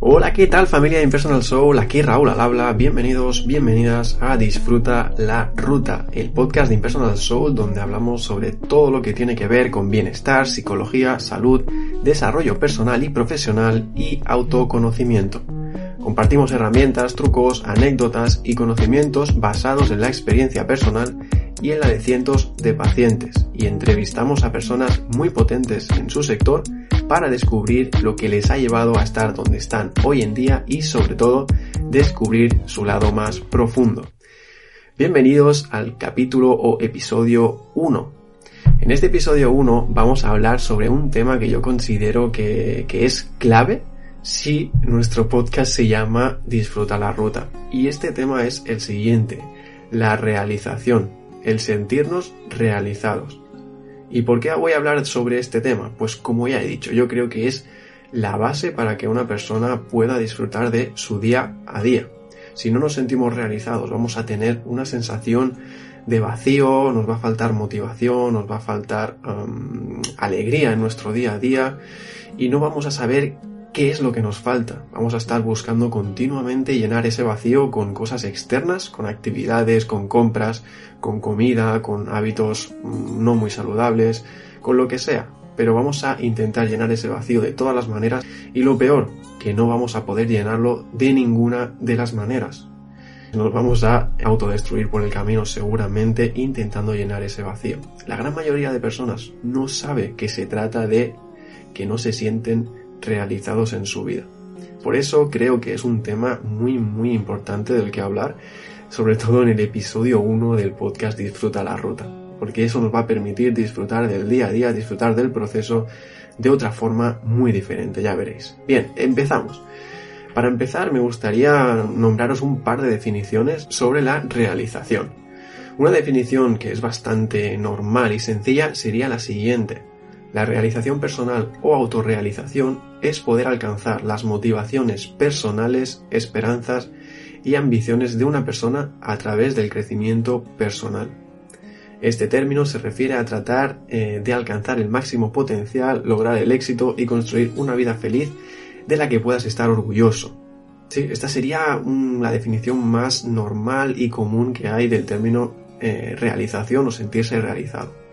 Hola, ¿qué tal familia de Impersonal Soul? Aquí Raúl al habla. Bienvenidos, bienvenidas a Disfruta la Ruta, el podcast de Impersonal Soul donde hablamos sobre todo lo que tiene que ver con bienestar, psicología, salud, desarrollo personal y profesional y autoconocimiento. Compartimos herramientas, trucos, anécdotas y conocimientos basados en la experiencia personal y en la de cientos de pacientes y entrevistamos a personas muy potentes en su sector para descubrir lo que les ha llevado a estar donde están hoy en día y sobre todo descubrir su lado más profundo. Bienvenidos al capítulo o episodio 1. En este episodio 1 vamos a hablar sobre un tema que yo considero que, que es clave si nuestro podcast se llama Disfruta la ruta. Y este tema es el siguiente, la realización, el sentirnos realizados. ¿Y por qué voy a hablar sobre este tema? Pues como ya he dicho, yo creo que es la base para que una persona pueda disfrutar de su día a día. Si no nos sentimos realizados, vamos a tener una sensación de vacío, nos va a faltar motivación, nos va a faltar alegría en nuestro día a día y no vamos a saber qué es lo que nos falta. Vamos a estar buscando continuamente llenar ese vacío con cosas externas, con actividades, con compras, con comida, con hábitos mm, no muy saludables, con lo que sea. Pero vamos a intentar llenar ese vacío de todas las maneras y lo peor, que no vamos a poder llenarlo de ninguna de las maneras. Nos vamos a autodestruir por el camino seguramente intentando llenar ese vacío. La gran mayoría de personas no sabe que se trata de que no se sienten realizados en su vida. Por eso creo que es un tema muy muy importante del que hablar, sobre todo en el episodio 1 del podcast Disfruta la Ruta, porque eso nos va a permitir disfrutar del día a día, disfrutar del proceso de otra forma muy diferente, ya veréis. Bien, empezamos. Para empezar me gustaría nombraros un par de definiciones sobre la realización. Una definición que es bastante normal y sencilla sería la siguiente. La realización personal o autorrealización es poder alcanzar las motivaciones personales, esperanzas y ambiciones de una persona a través del crecimiento personal. Este término se refiere a tratar eh, de alcanzar el máximo potencial, lograr el éxito y construir una vida feliz de la que puedas estar orgulloso. esta sería la definición más normal y común que hay del término eh, realización o sentirse realizado.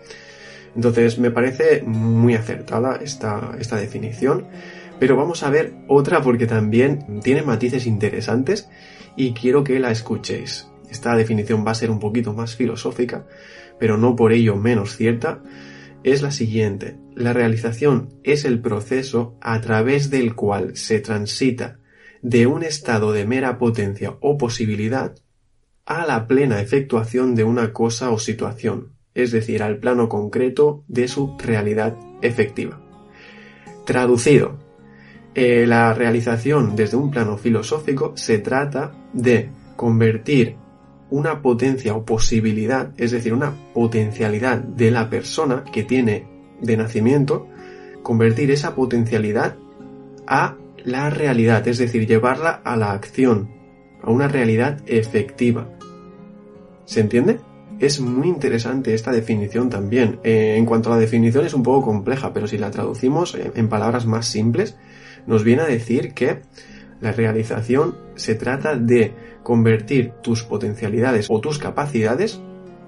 Entonces me parece muy acertada esta, esta definición, pero vamos a ver otra porque también tiene matices interesantes y quiero que la escuchéis. Esta definición va a ser un poquito más filosófica, pero no por ello menos cierta. Es la siguiente. La realización es el proceso a través del cual se transita de un estado de mera potencia o posibilidad a la plena efectuación de una cosa o situación, es decir, al plano concreto de su realidad efectiva. Traducido, eh, la realización desde un plano filosófico se trata de convertir una potencia o posibilidad, es decir, una potencialidad de la persona que tiene de nacimiento, convertir esa potencialidad a la realidad, es decir, llevarla a la acción, a una realidad efectiva. ¿Se entiende? Es muy interesante esta definición también. Eh, en cuanto a la definición es un poco compleja, pero si la traducimos en palabras más simples, nos viene a decir que la realización se trata de convertir tus potencialidades o tus capacidades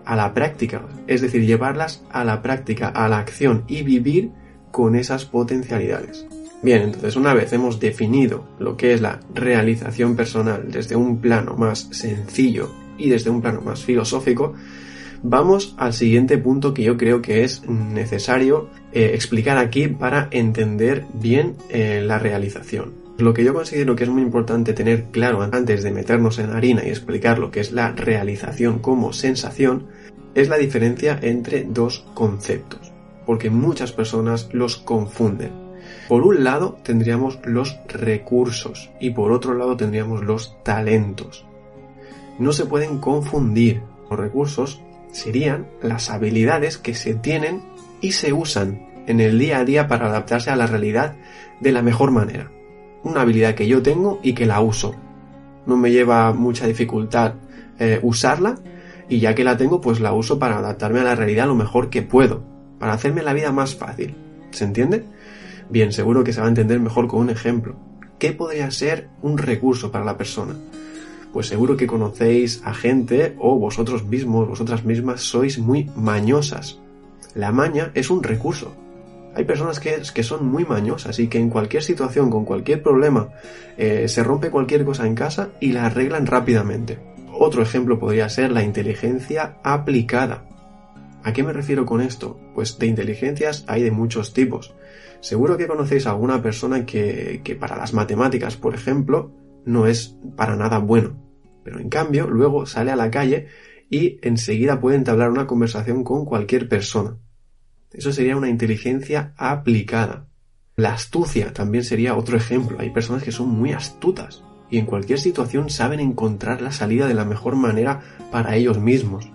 a la práctica, es decir, llevarlas a la práctica, a la acción y vivir con esas potencialidades. Bien, entonces una vez hemos definido lo que es la realización personal desde un plano más sencillo y desde un plano más filosófico, vamos al siguiente punto que yo creo que es necesario eh, explicar aquí para entender bien eh, la realización. Lo que yo considero que es muy importante tener claro antes de meternos en harina y explicar lo que es la realización como sensación es la diferencia entre dos conceptos, porque muchas personas los confunden. Por un lado tendríamos los recursos y por otro lado tendríamos los talentos no se pueden confundir. Los recursos serían las habilidades que se tienen y se usan en el día a día para adaptarse a la realidad de la mejor manera. Una habilidad que yo tengo y que la uso. No me lleva mucha dificultad eh, usarla y ya que la tengo pues la uso para adaptarme a la realidad lo mejor que puedo, para hacerme la vida más fácil. ¿Se entiende? Bien, seguro que se va a entender mejor con un ejemplo. ¿Qué podría ser un recurso para la persona? Pues seguro que conocéis a gente o vosotros mismos, vosotras mismas sois muy mañosas. La maña es un recurso. Hay personas que, que son muy mañosas y que en cualquier situación, con cualquier problema, eh, se rompe cualquier cosa en casa y la arreglan rápidamente. Otro ejemplo podría ser la inteligencia aplicada. ¿A qué me refiero con esto? Pues de inteligencias hay de muchos tipos. Seguro que conocéis a alguna persona que, que para las matemáticas, por ejemplo, no es para nada bueno. Pero en cambio, luego sale a la calle y enseguida puede entablar una conversación con cualquier persona. Eso sería una inteligencia aplicada. La astucia también sería otro ejemplo. Hay personas que son muy astutas y en cualquier situación saben encontrar la salida de la mejor manera para ellos mismos.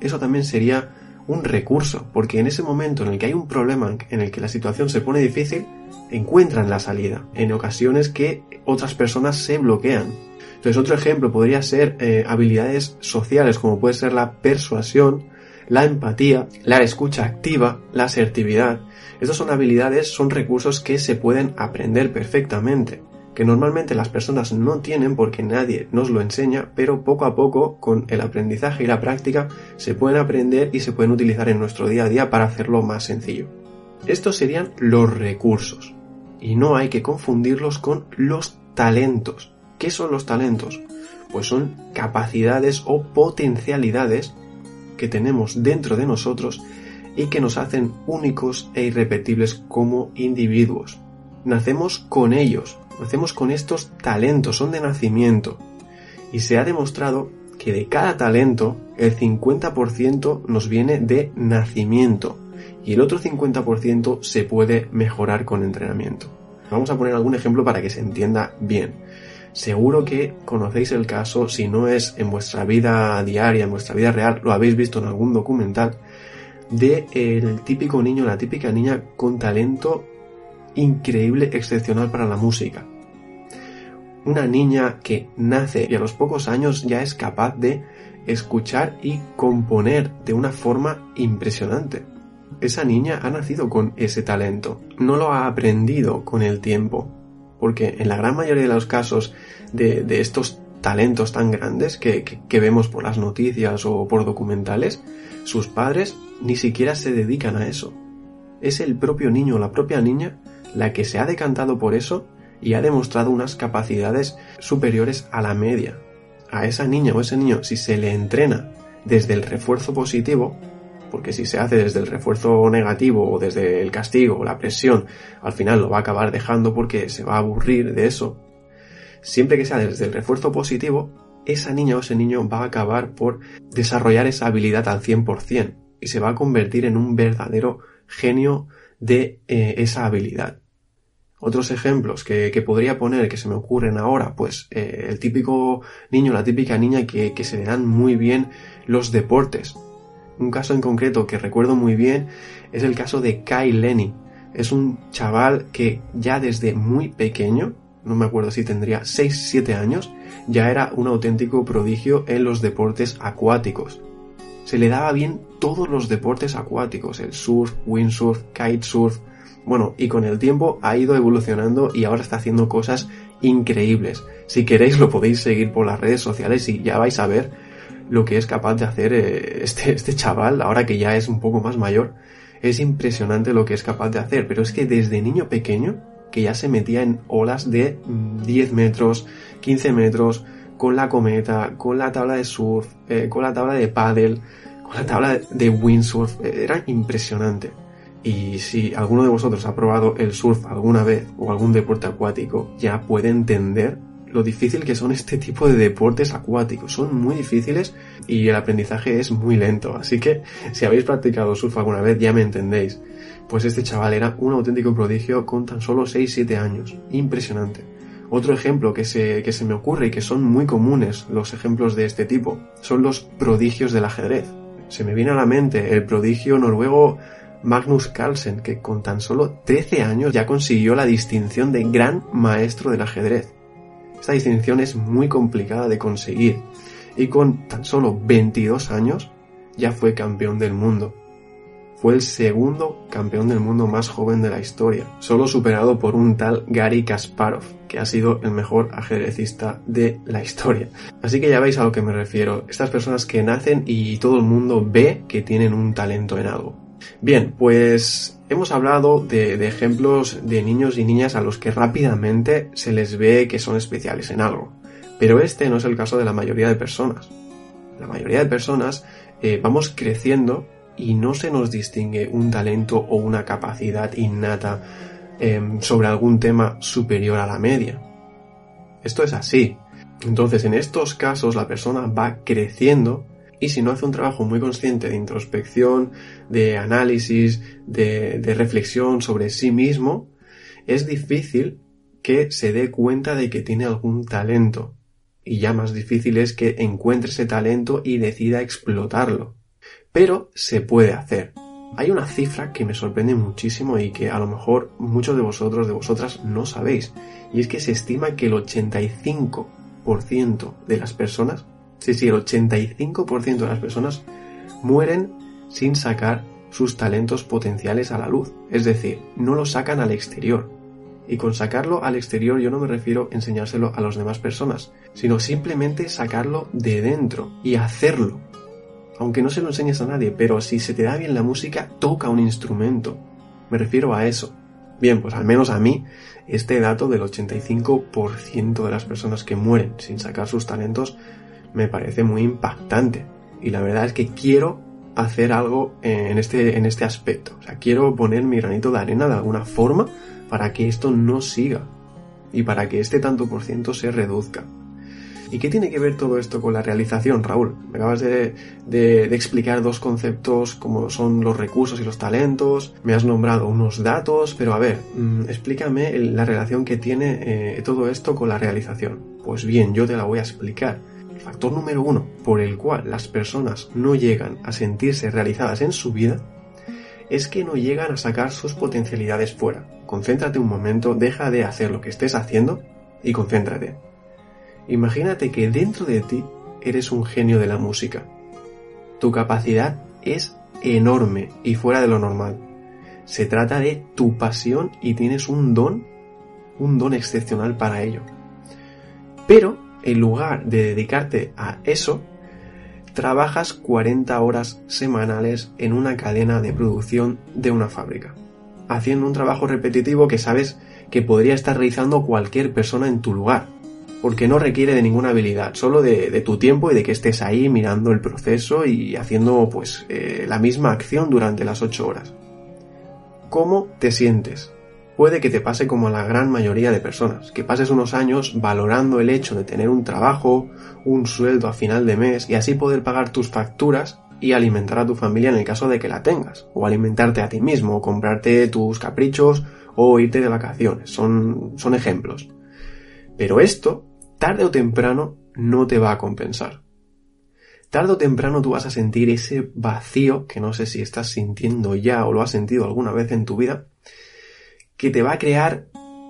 Eso también sería un recurso, porque en ese momento en el que hay un problema, en el que la situación se pone difícil, encuentran la salida, en ocasiones que otras personas se bloquean. Entonces otro ejemplo podría ser eh, habilidades sociales, como puede ser la persuasión, la empatía, la escucha activa, la asertividad. Estas son habilidades, son recursos que se pueden aprender perfectamente que normalmente las personas no tienen porque nadie nos lo enseña, pero poco a poco con el aprendizaje y la práctica se pueden aprender y se pueden utilizar en nuestro día a día para hacerlo más sencillo. Estos serían los recursos y no hay que confundirlos con los talentos. ¿Qué son los talentos? Pues son capacidades o potencialidades que tenemos dentro de nosotros y que nos hacen únicos e irrepetibles como individuos. Nacemos con ellos, Nacemos con estos talentos, son de nacimiento. Y se ha demostrado que de cada talento el 50% nos viene de nacimiento y el otro 50% se puede mejorar con entrenamiento. Vamos a poner algún ejemplo para que se entienda bien. Seguro que conocéis el caso, si no es en vuestra vida diaria, en vuestra vida real, lo habéis visto en algún documental, de el típico niño, la típica niña con talento increíble, excepcional para la música. Una niña que nace y a los pocos años ya es capaz de escuchar y componer de una forma impresionante. Esa niña ha nacido con ese talento, no lo ha aprendido con el tiempo, porque en la gran mayoría de los casos de, estos talentos tan grandes que, que, vemos por las noticias o por documentales, sus padres ni siquiera se dedican a eso. Es el propio niño o la propia niña la que se ha decantado por eso y ha demostrado unas capacidades superiores a la media. A esa niña o ese niño, si se le entrena desde el refuerzo positivo, porque si se hace desde el refuerzo negativo o desde el castigo o la presión, al final lo va a acabar dejando porque se va a aburrir de eso. Siempre que sea desde el refuerzo positivo, esa niña o ese niño va a acabar por desarrollar esa habilidad al 100% y se va a convertir en un verdadero genio de eh, esa habilidad. Otros ejemplos que, podría poner que se me ocurren ahora, pues eh, el típico niño, la típica niña que, que, se le dan muy bien los deportes. Un caso en concreto que recuerdo muy bien es el caso de Kai Lenny. Es un chaval que ya desde muy pequeño, no me acuerdo si tendría 6-7 años, ya era un auténtico prodigio en los deportes acuáticos. Se le daba bien todos los deportes acuáticos, el surf, windsurf, kitesurf, bueno, y con el tiempo ha ido evolucionando y ahora está haciendo cosas increíbles. Si queréis lo podéis seguir por las redes sociales y ya vais a ver lo que es capaz de hacer eh, este, este chaval, ahora que ya es un poco más mayor. Es impresionante lo que es capaz de hacer, pero es que desde niño pequeño, que ya se metía en olas de 10 metros, 15 metros, con la cometa, con la tabla de surf, eh, con la tabla de paddle, con la tabla de windsurf, eh, era impresionante. Y si alguno de vosotros ha probado el surf alguna vez o algún deporte acuático, ya puede entender lo difícil que son este tipo de deportes acuáticos. Son muy difíciles y el aprendizaje es muy lento. Así que si habéis practicado surf alguna vez ya me entendéis. Pues este chaval era un auténtico prodigio con tan solo 6-7 años. Impresionante. Otro ejemplo que se, que se me ocurre y que son muy comunes los ejemplos de este tipo son los prodigios del ajedrez. Se me viene a la mente el prodigio noruego Magnus Carlsen, que con tan solo 13 años ya consiguió la distinción de gran maestro del ajedrez. Esta distinción es muy complicada de conseguir y con tan solo 22 años ya fue campeón del mundo. Fue el segundo campeón del mundo más joven de la historia, solo superado por un tal Gary Kasparov, que ha sido el mejor ajedrecista de la historia. Así que ya veis a lo que me refiero, estas personas que nacen y todo el mundo ve que tienen un talento en algo. Bien, pues hemos hablado de, ejemplos de niños y niñas a los que rápidamente se les ve que son especiales en algo. Pero este no es el caso de la mayoría de personas. La mayoría de personas eh, vamos creciendo y no se nos distingue un talento o una capacidad innata em, sobre algún tema superior a la media. Esto es así. Entonces, en estos casos, la persona va creciendo y si no hace un trabajo muy consciente de introspección, de análisis, de, de reflexión sobre sí mismo, es difícil que se dé cuenta de que tiene algún talento. Y ya más difícil es que encuentre ese talento y decida explotarlo. Pero se puede hacer. Hay una cifra que me sorprende muchísimo y que a lo mejor muchos de vosotros, de vosotras, no sabéis. Y es que se estima que el 85% de las personas, sí, sí, el 85% de las personas mueren sin sacar sus talentos potenciales a la luz. Es decir, no los sacan al exterior. Y con sacarlo al exterior yo no me refiero a enseñárselo a las demás personas, sino simplemente sacarlo de dentro y hacerlo aunque no se lo enseñes a nadie, pero si se te da bien la música, toca un instrumento. Me refiero a eso. Bien, pues al menos a mí, este dato del 85% de las personas que mueren sin sacar sus talentos me parece muy impactante. Y la verdad es que quiero hacer algo en este, en este aspecto. O sea, quiero poner mi granito de arena de alguna forma para que esto no siga y para que este tanto por ciento se reduzca. ¿Y qué tiene que ver todo esto con la realización, Raúl? Me acabas de, explicar dos conceptos como son los recursos y los talentos, me has nombrado unos datos, pero a ver, mm, explícame la relación que tiene eh, todo esto con la realización. Pues bien, yo te la voy a explicar. El factor número uno por el cual las personas no llegan a sentirse realizadas en su vida es que no llegan a sacar sus potencialidades fuera. Concéntrate un momento, deja de hacer lo que estés haciendo y concéntrate. Imagínate que dentro de ti eres un genio de la música. Tu capacidad es enorme y fuera de lo normal. Se trata de tu pasión y tienes un don, un don excepcional para ello. Pero en lugar de dedicarte a eso, trabajas 40 horas semanales en una cadena de producción de una fábrica, haciendo un trabajo repetitivo que sabes que podría estar realizando cualquier persona en tu lugar porque no requiere de ninguna habilidad, solo de, tu tiempo y de que estés ahí mirando el proceso y haciendo pues eh, la misma acción durante las 8 horas. ¿Cómo te sientes? Puede que te pase como a la gran mayoría de personas, que pases unos años valorando el hecho de tener un trabajo, un sueldo a final de mes y así poder pagar tus facturas y alimentar a tu familia en el caso de que la tengas, o alimentarte a ti mismo, o comprarte tus caprichos o irte de vacaciones. Son, son ejemplos. Pero esto tarde o temprano no te va a compensar. Tarde o temprano tú vas a sentir ese vacío que no sé si estás sintiendo ya o lo has sentido alguna vez en tu vida, que te va a crear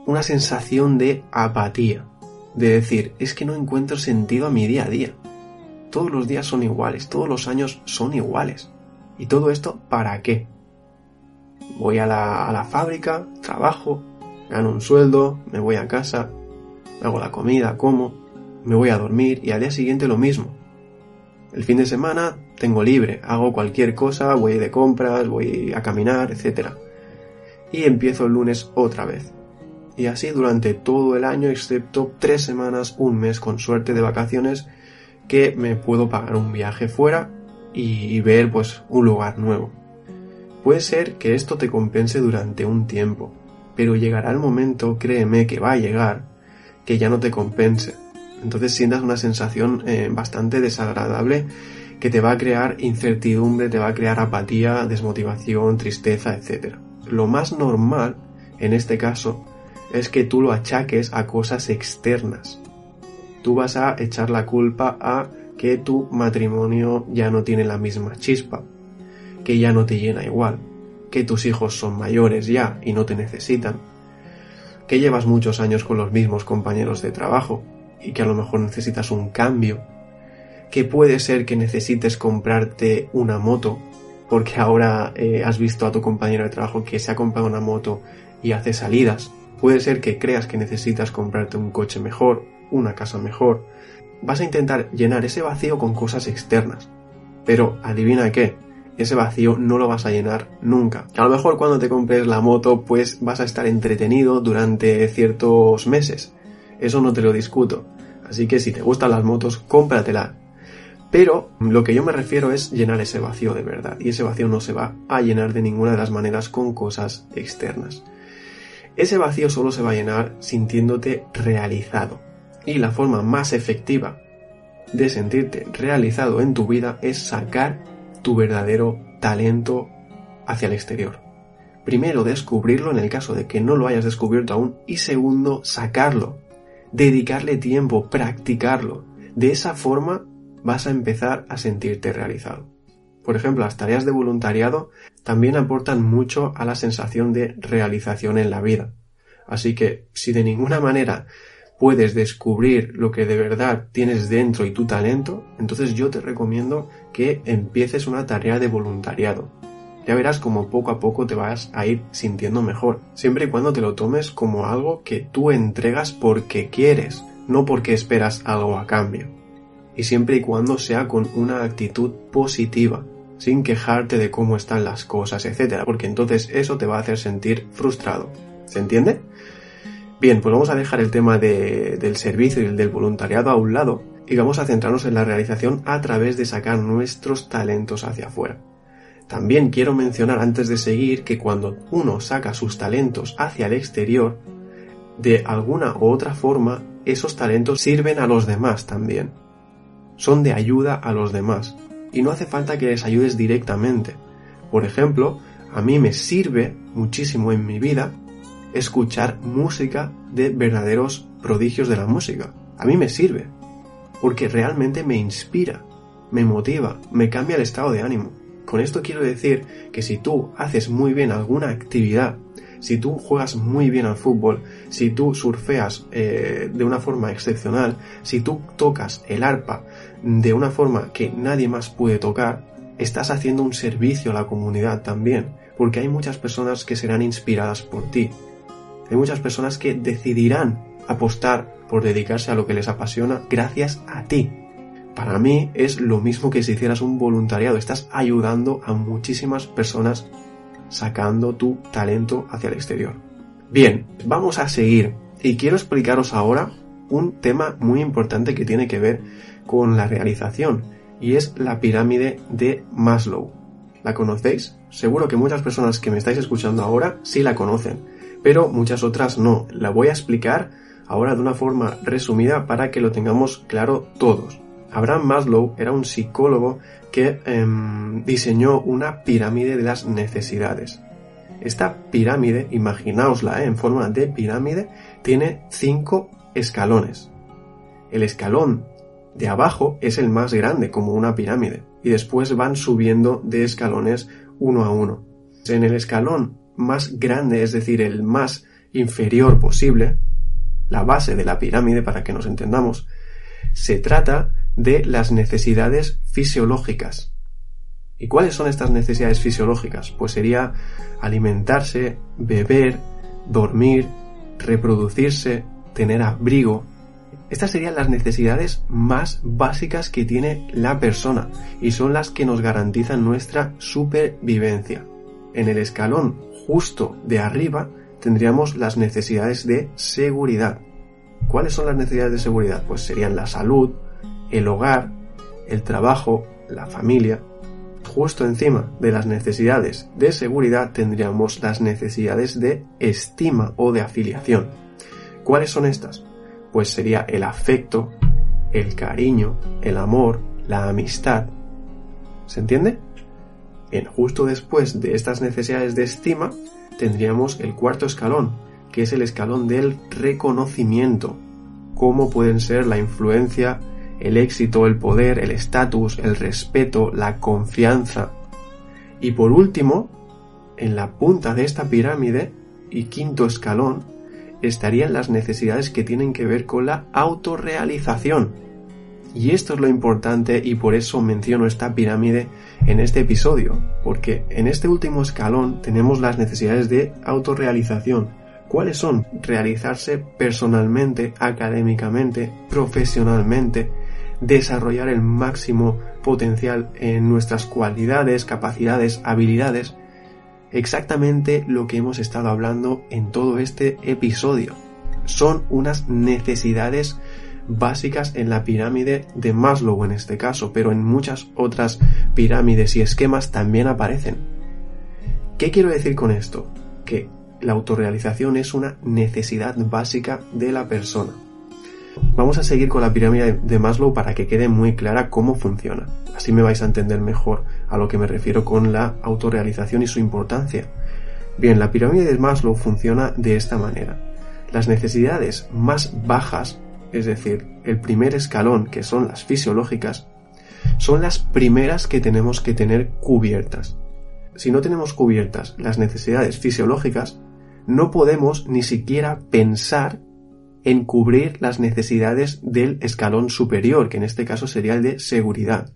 una sensación de apatía, de decir, es que no encuentro sentido a mi día a día. Todos los días son iguales, todos los años son iguales. ¿Y todo esto para qué? Voy a la, a la fábrica, trabajo, gano un sueldo, me voy a casa, hago la comida, como, me voy a dormir y al día siguiente lo mismo. El fin de semana tengo libre, hago cualquier cosa, voy de compras, voy a caminar, etc. Y empiezo el lunes otra vez. Y así durante todo el año, excepto tres semanas, un mes con suerte de vacaciones, que me puedo pagar un viaje fuera y ver pues un lugar nuevo. Puede ser que esto te compense durante un tiempo, pero llegará el momento, créeme que va a llegar, que ya no te compense. Entonces sientas una sensación eh, bastante desagradable que te va a crear incertidumbre, te va a crear apatía, desmotivación, tristeza, etc. Lo más normal, en este caso, es que tú lo achaques a cosas externas. Tú vas a echar la culpa a que tu matrimonio ya no tiene la misma chispa, que ya no te llena igual, que tus hijos son mayores ya y no te necesitan, que llevas muchos años con los mismos compañeros de trabajo y que a lo mejor necesitas un cambio, que puede ser que necesites comprarte una moto porque ahora eh, has visto a tu compañero de trabajo que se ha comprado una moto y hace salidas. Puede ser que creas que necesitas comprarte un coche mejor, una casa mejor. Vas a intentar llenar ese vacío con cosas externas. Pero adivina qué, ese vacío no lo vas a llenar nunca. A lo mejor cuando te compres la moto pues vas a estar entretenido durante ciertos meses. Eso no te lo discuto. Así que si te gustan las motos, cómpratela. Pero lo que yo me refiero es llenar ese vacío de verdad. Y ese vacío no se va a llenar de ninguna de las maneras con cosas externas. Ese vacío solo se va a llenar sintiéndote realizado. Y la forma más efectiva de sentirte realizado en tu vida es sacar tu verdadero talento hacia el exterior. Primero, descubrirlo en el caso de que no lo hayas descubierto aún. Y segundo, sacarlo. Dedicarle tiempo, practicarlo. De esa forma vas a empezar a sentirte realizado. Por ejemplo, las tareas de voluntariado también aportan mucho a la sensación de realización en la vida. Así que si de ninguna manera puedes descubrir lo que de verdad tienes dentro y tu talento, entonces yo te recomiendo que empieces una tarea de voluntariado. Ya verás como poco a poco te vas a ir sintiendo mejor, siempre y cuando te lo tomes como algo que tú entregas porque quieres, no porque esperas algo a cambio. Y siempre y cuando sea con una actitud positiva, sin quejarte de cómo están las cosas, etc. Porque entonces eso te va a hacer sentir frustrado. ¿Se entiende? Bien, pues vamos a dejar el tema del servicio y el del voluntariado a un lado y vamos a centrarnos en la realización a través de sacar nuestros talentos hacia afuera. También quiero mencionar antes de seguir que cuando uno saca sus talentos hacia el exterior, de alguna u otra forma, esos talentos sirven a los demás también. Son de ayuda a los demás. Y no hace falta que les ayudes directamente. Por ejemplo, a mí me sirve muchísimo en mi vida escuchar música de verdaderos prodigios de la música. A mí me sirve, porque realmente me inspira, me motiva, me cambia el estado de ánimo. Con esto quiero decir que si tú haces muy bien alguna actividad, si tú juegas muy bien al fútbol, si tú surfeas eh, de una forma excepcional, si tú tocas el arpa de una forma que nadie más puede tocar, estás haciendo un servicio a la comunidad también, porque hay muchas personas que serán inspiradas por ti, hay muchas personas que decidirán apostar por dedicarse a lo que les apasiona gracias a ti. Para mí es lo mismo que si hicieras un voluntariado, estás ayudando a muchísimas personas sacando tu talento hacia el exterior. Bien, vamos a seguir y quiero explicaros ahora un tema muy importante que tiene que ver con la realización y es la pirámide de Maslow. ¿La conocéis? Seguro que muchas personas que me estáis escuchando ahora sí la conocen pero muchas otras no. La voy a explicar ahora de una forma resumida para que lo tengamos claro todos. Abraham Maslow era un psicólogo que em, diseñó una pirámide de las necesidades. Esta pirámide, imaginaosla ¿eh? en forma de pirámide, tiene cinco escalones. El escalón de abajo es el más grande, como una pirámide, y después van subiendo de escalones uno a uno. En el escalón más grande, es decir, el más inferior posible, la base de la pirámide para que nos entendamos, se trata de las necesidades fisiológicas. ¿Y cuáles son estas necesidades fisiológicas? Pues sería alimentarse, beber, dormir, reproducirse, tener abrigo. Estas serían las necesidades más básicas que tiene la persona y son las que nos garantizan nuestra supervivencia. En el escalón justo de arriba tendríamos las necesidades de seguridad. ¿Cuáles son las necesidades de seguridad? Pues serían la salud, el hogar, el trabajo, la familia. Justo encima de las necesidades de seguridad tendríamos las necesidades de estima o de afiliación. ¿Cuáles son estas? Pues sería el afecto, el cariño, el amor, la amistad. ¿Se entiende? Bien, justo después de estas necesidades de estima, tendríamos el cuarto escalón, que es el escalón del reconocimiento. Cómo pueden ser la influencia, el éxito, el poder, el estatus, el respeto, la confianza. Y por último, en la punta de esta pirámide y quinto escalón, estarían las necesidades que tienen que ver con la autorrealización. Y esto es lo importante y por eso menciono esta pirámide en este episodio, porque en este último escalón tenemos las necesidades de autorrealización. ¿Cuáles son? Realizarse personalmente, académicamente, profesionalmente, desarrollar el máximo potencial en nuestras cualidades, capacidades, habilidades, exactamente lo que hemos estado hablando en todo este episodio. Son unas necesidades básicas en la pirámide de Maslow en este caso, pero en muchas otras pirámides y esquemas también aparecen. ¿Qué quiero decir con esto? Que la autorrealización es una necesidad básica de la persona. Vamos a seguir con la pirámide de Maslow para que quede muy clara cómo funciona. Así me vais a entender mejor a lo que me refiero con la autorrealización y su importancia. Bien, la pirámide de Maslow funciona de esta manera. Las necesidades más bajas es decir, el primer escalón, que son las fisiológicas, son las primeras que tenemos que tener cubiertas. Si no tenemos cubiertas las necesidades fisiológicas, no podemos ni siquiera pensar en cubrir las necesidades del escalón superior, que en este caso sería el de seguridad.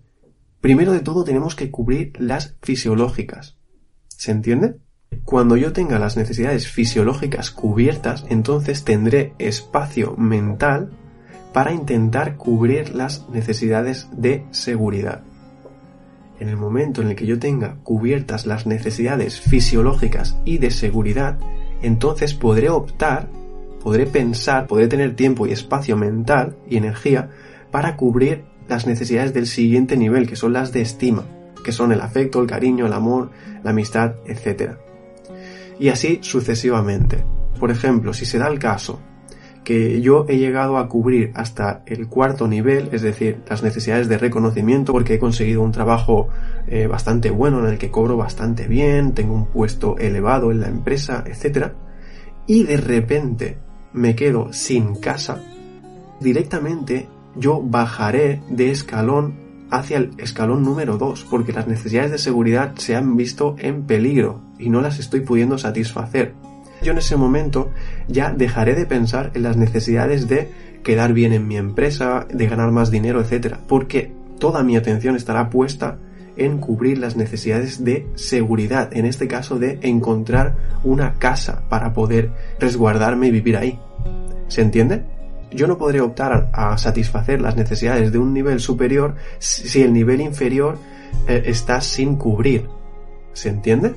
Primero de todo tenemos que cubrir las fisiológicas. ¿Se entiende? Cuando yo tenga las necesidades fisiológicas cubiertas, entonces tendré espacio mental para intentar cubrir las necesidades de seguridad. En el momento en el que yo tenga cubiertas las necesidades fisiológicas y de seguridad, entonces podré optar, podré pensar, podré tener tiempo y espacio mental y energía para cubrir las necesidades del siguiente nivel, que son las de estima, que son el afecto, el cariño, el amor, la amistad, etc. Y así sucesivamente. Por ejemplo, si se da el caso que yo he llegado a cubrir hasta el cuarto nivel, es decir, las necesidades de reconocimiento, porque he conseguido un trabajo eh, bastante bueno en el que cobro bastante bien, tengo un puesto elevado en la empresa, etc. Y de repente me quedo sin casa, directamente yo bajaré de escalón hacia el escalón número 2, porque las necesidades de seguridad se han visto en peligro y no las estoy pudiendo satisfacer yo en ese momento ya dejaré de pensar en las necesidades de quedar bien en mi empresa, de ganar más dinero, etc. Porque toda mi atención estará puesta en cubrir las necesidades de seguridad, en este caso de encontrar una casa para poder resguardarme y vivir ahí. ¿Se entiende? Yo no podré optar a satisfacer las necesidades de un nivel superior si el nivel inferior eh, está sin cubrir. ¿Se entiende?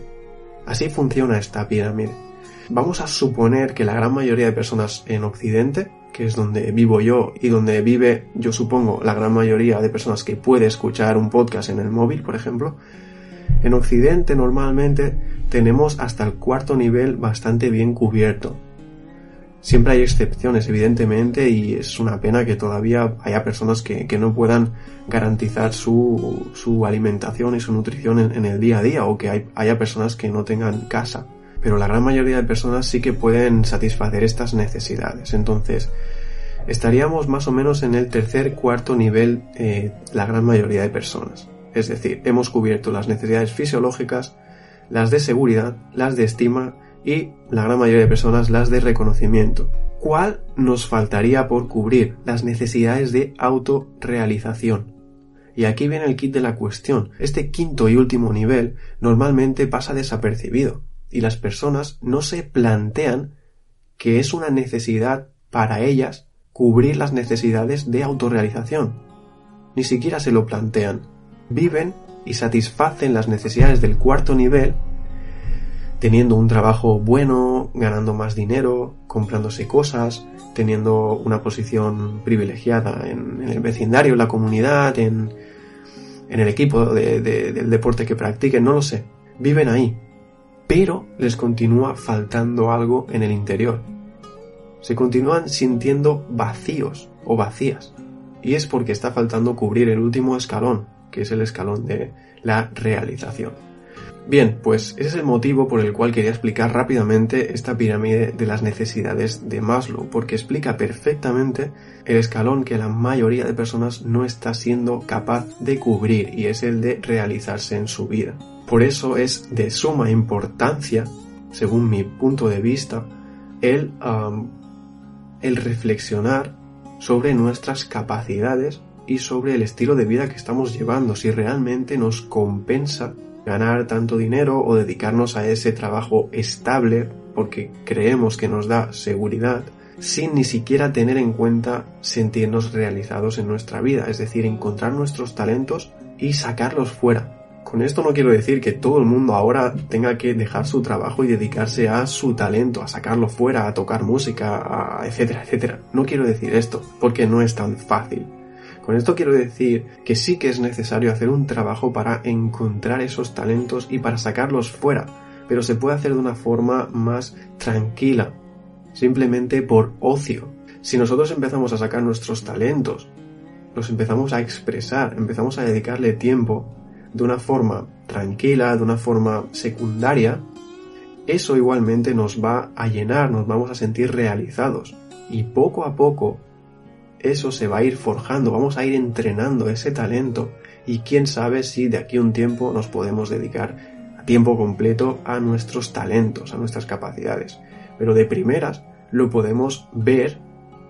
Así funciona esta pirámide. Vamos a suponer que la gran mayoría de personas en Occidente, que es donde vivo yo y donde vive, yo supongo, la gran mayoría de personas que puede escuchar un podcast en el móvil, por ejemplo, en Occidente normalmente tenemos hasta el cuarto nivel bastante bien cubierto. Siempre hay excepciones, evidentemente, y es una pena que todavía haya personas que, no puedan garantizar su, su, alimentación y su nutrición en, el día a día, o que haya personas que no tengan casa pero la gran mayoría de personas sí que pueden satisfacer estas necesidades. Entonces, estaríamos más o menos en el tercer, cuarto nivel eh, la gran mayoría de personas. Es decir, hemos cubierto las necesidades fisiológicas, las de seguridad, las de estima y la gran mayoría de personas las de reconocimiento. ¿Cuál nos faltaría por cubrir? Las necesidades de autorrealización. Y aquí viene el kit de la cuestión. Este quinto y último nivel normalmente pasa desapercibido y las personas no se plantean que es una necesidad para ellas cubrir las necesidades de autorrealización. Ni siquiera se lo plantean. Viven y satisfacen las necesidades del cuarto nivel teniendo un trabajo bueno, ganando más dinero, comprándose cosas, teniendo una posición privilegiada en, el vecindario, en la comunidad, en, en el equipo del deporte que practiquen, no lo sé. Viven ahí, pero les continúa faltando algo en el interior. Se continúan sintiendo vacíos o vacías. Y es porque está faltando cubrir el último escalón, que es el escalón de la realización. Bien, pues ese es el motivo por el cual quería explicar rápidamente esta pirámide de las necesidades de Maslow, porque explica perfectamente el escalón que la mayoría de personas no está siendo capaz de cubrir y es el de realizarse en su vida. Por eso es de suma importancia, según mi punto de vista, el, el reflexionar sobre nuestras capacidades y sobre el estilo de vida que estamos llevando, si realmente nos compensa ganar tanto dinero o dedicarnos a ese trabajo estable porque creemos que nos da seguridad sin ni siquiera tener en cuenta sentirnos realizados en nuestra vida, es decir, encontrar nuestros talentos y sacarlos fuera. Con esto no quiero decir que todo el mundo ahora tenga que dejar su trabajo y dedicarse a su talento, a sacarlo fuera, a tocar música, etcétera, etcétera. No quiero decir esto, porque no es tan fácil. Con esto quiero decir que sí que es necesario hacer un trabajo para encontrar esos talentos y para sacarlos fuera, pero se puede hacer de una forma más tranquila, simplemente por ocio. Si nosotros empezamos a sacar nuestros talentos, los empezamos a expresar, empezamos a dedicarle tiempo, de una forma tranquila, de una forma secundaria, eso igualmente nos va a llenar, nos vamos a sentir realizados. Y poco a poco eso se va a ir forjando, vamos a ir entrenando ese talento y quién sabe si de aquí a un tiempo nos podemos dedicar a tiempo completo a nuestros talentos, a nuestras capacidades. Pero de primeras lo podemos ver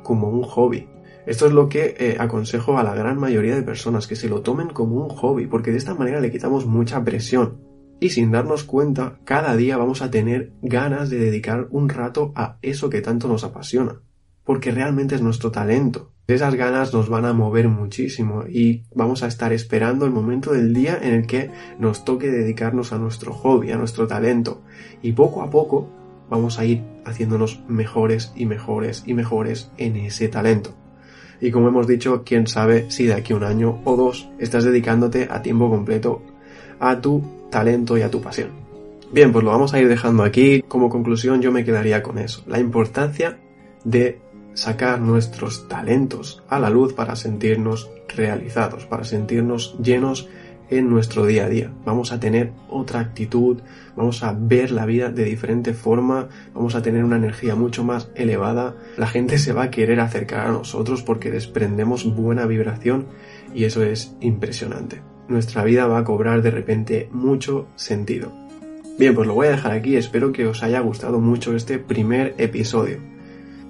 como un hobby, esto es lo que eh, aconsejo a la gran mayoría de personas, que se lo tomen como un hobby, porque de esta manera le quitamos mucha presión. Y sin darnos cuenta, cada día vamos a tener ganas de dedicar un rato a eso que tanto nos apasiona, porque realmente es nuestro talento. Esas ganas nos van a mover muchísimo y vamos a estar esperando el momento del día en el que nos toque dedicarnos a nuestro hobby, a nuestro talento. Y poco a poco vamos a ir haciéndonos mejores y mejores y mejores en ese talento y como hemos dicho, quién sabe si de aquí un año o dos estás dedicándote a tiempo completo a tu talento y a tu pasión. Bien, pues lo vamos a ir dejando aquí. Como conclusión yo me quedaría con eso. La importancia de sacar nuestros talentos a la luz para sentirnos realizados, para sentirnos llenos en nuestro día a día. Vamos a tener otra actitud, vamos a ver la vida de diferente forma, vamos a tener una energía mucho más elevada, la gente se va a querer acercar a nosotros porque desprendemos buena vibración y eso es impresionante. Nuestra vida va a cobrar de repente mucho sentido. Bien, pues lo voy a dejar aquí, espero que os haya gustado mucho este primer episodio.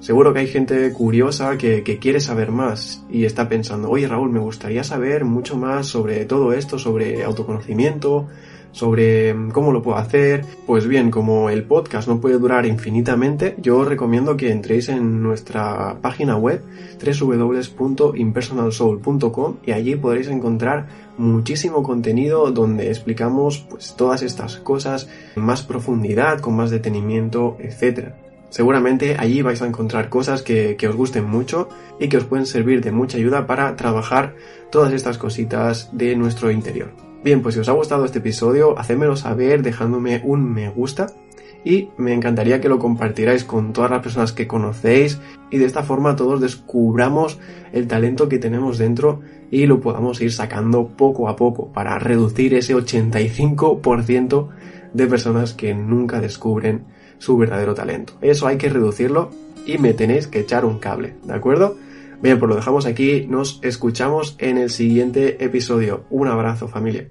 Seguro que hay gente curiosa que, quiere saber más y está pensando, oye Raúl, me gustaría saber mucho más sobre todo esto, sobre autoconocimiento, sobre mm, cómo lo puedo hacer. Pues bien, como el podcast no puede durar infinitamente, yo os recomiendo que entréis en nuestra página web www.impersonalsoul.com y allí podréis encontrar muchísimo contenido donde explicamos pues todas estas cosas en más profundidad, con más detenimiento, etcétera. Seguramente allí vais a encontrar cosas que, os gusten mucho y que os pueden servir de mucha ayuda para trabajar todas estas cositas de nuestro interior. Bien, pues si os ha gustado este episodio, hacedmelo saber dejándome un me gusta y me encantaría que lo compartierais con todas las personas que conocéis y de esta forma todos descubramos el talento que tenemos dentro y lo podamos ir sacando poco a poco para reducir ese 85% de personas que nunca descubren su verdadero talento. Eso hay que reducirlo y me tenéis que echar un cable, ¿de acuerdo? Bien, pues lo dejamos aquí, nos escuchamos en el siguiente episodio. Un abrazo familia.